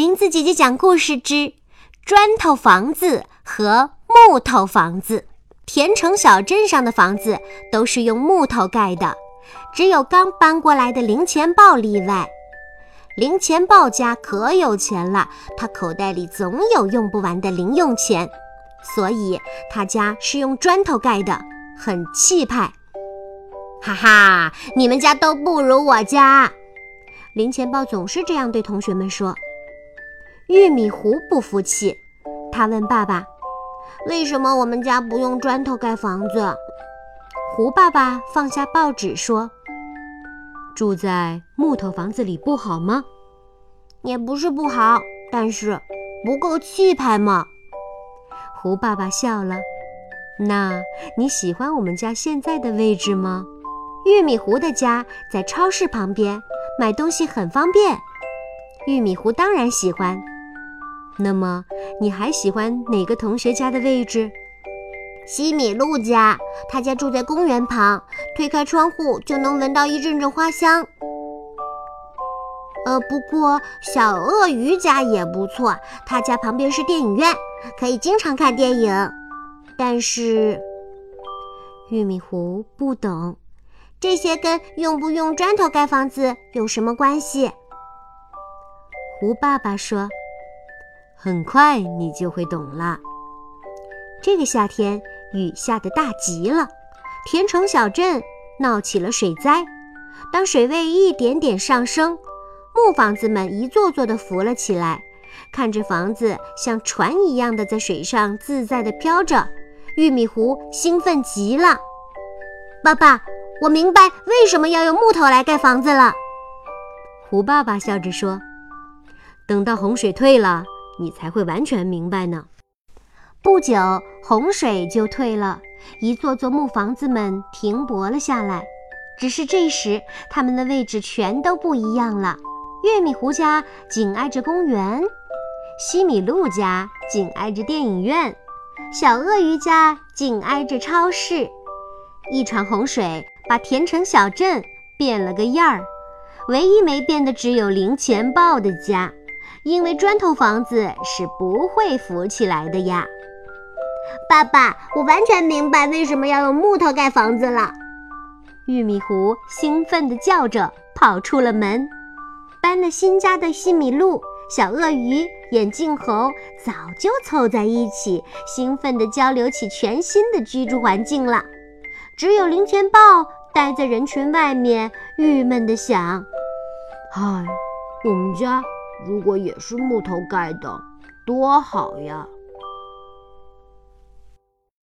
林子姐姐讲故事之砖头房子和木头房子。田城小镇上的房子都是用木头盖的，只有刚搬过来的零钱豹例外。零钱豹家可有钱了，他口袋里总有用不完的零用钱，所以他家是用砖头盖的，很气派。哈哈，你们家都不如我家。零钱豹总是这样对同学们说。玉米糊不服气，他问爸爸：“为什么我们家不用砖头盖房子？”胡爸爸放下报纸说：“住在木头房子里不好吗？也不是不好，但是不够气派嘛。”胡爸爸笑了：“那你喜欢我们家现在的位置吗？”玉米糊的家在超市旁边，买东西很方便。玉米糊当然喜欢。那么，你还喜欢哪个同学家的位置？西米露家，他家住在公园旁，推开窗户就能闻到一阵阵花香。呃，不过小鳄鱼家也不错，他家旁边是电影院，可以经常看电影。但是，玉米糊不懂，这些跟用不用砖头盖房子有什么关系？胡爸爸说。很快你就会懂了。这个夏天雨下得大极了，田城小镇闹起了水灾。当水位一点点上升，木房子们一座座地浮了起来，看着房子像船一样的在水上自在地飘着，玉米糊兴奋极了。爸爸，我明白为什么要用木头来盖房子了。胡爸爸笑着说：“等到洪水退了。”你才会完全明白呢。不久，洪水就退了，一座座木房子们停泊了下来。只是这时，它们的位置全都不一样了。玉米糊家紧挨着公园，西米露家紧挨着电影院，小鳄鱼家紧挨着超市。一场洪水把田城小镇变了个样儿，唯一没变的只有零钱豹的家。因为砖头房子是不会浮起来的呀，爸爸，我完全明白为什么要用木头盖房子了。玉米糊兴奋地叫着，跑出了门。搬了新家的西米露、小鳄鱼、眼镜猴早就凑在一起，兴奋地交流起全新的居住环境了。只有零钱豹待在人群外面，郁闷地想：“嗨，我们家……”如果也是木头盖的，多好呀！